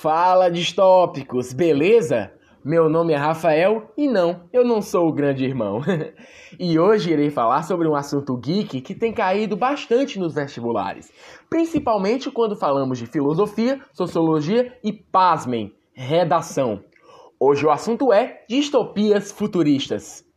Fala distópicos, beleza? Meu nome é Rafael e não, eu não sou o grande irmão. e hoje irei falar sobre um assunto geek que tem caído bastante nos vestibulares, principalmente quando falamos de filosofia, sociologia e, pasmem, redação. Hoje o assunto é distopias futuristas.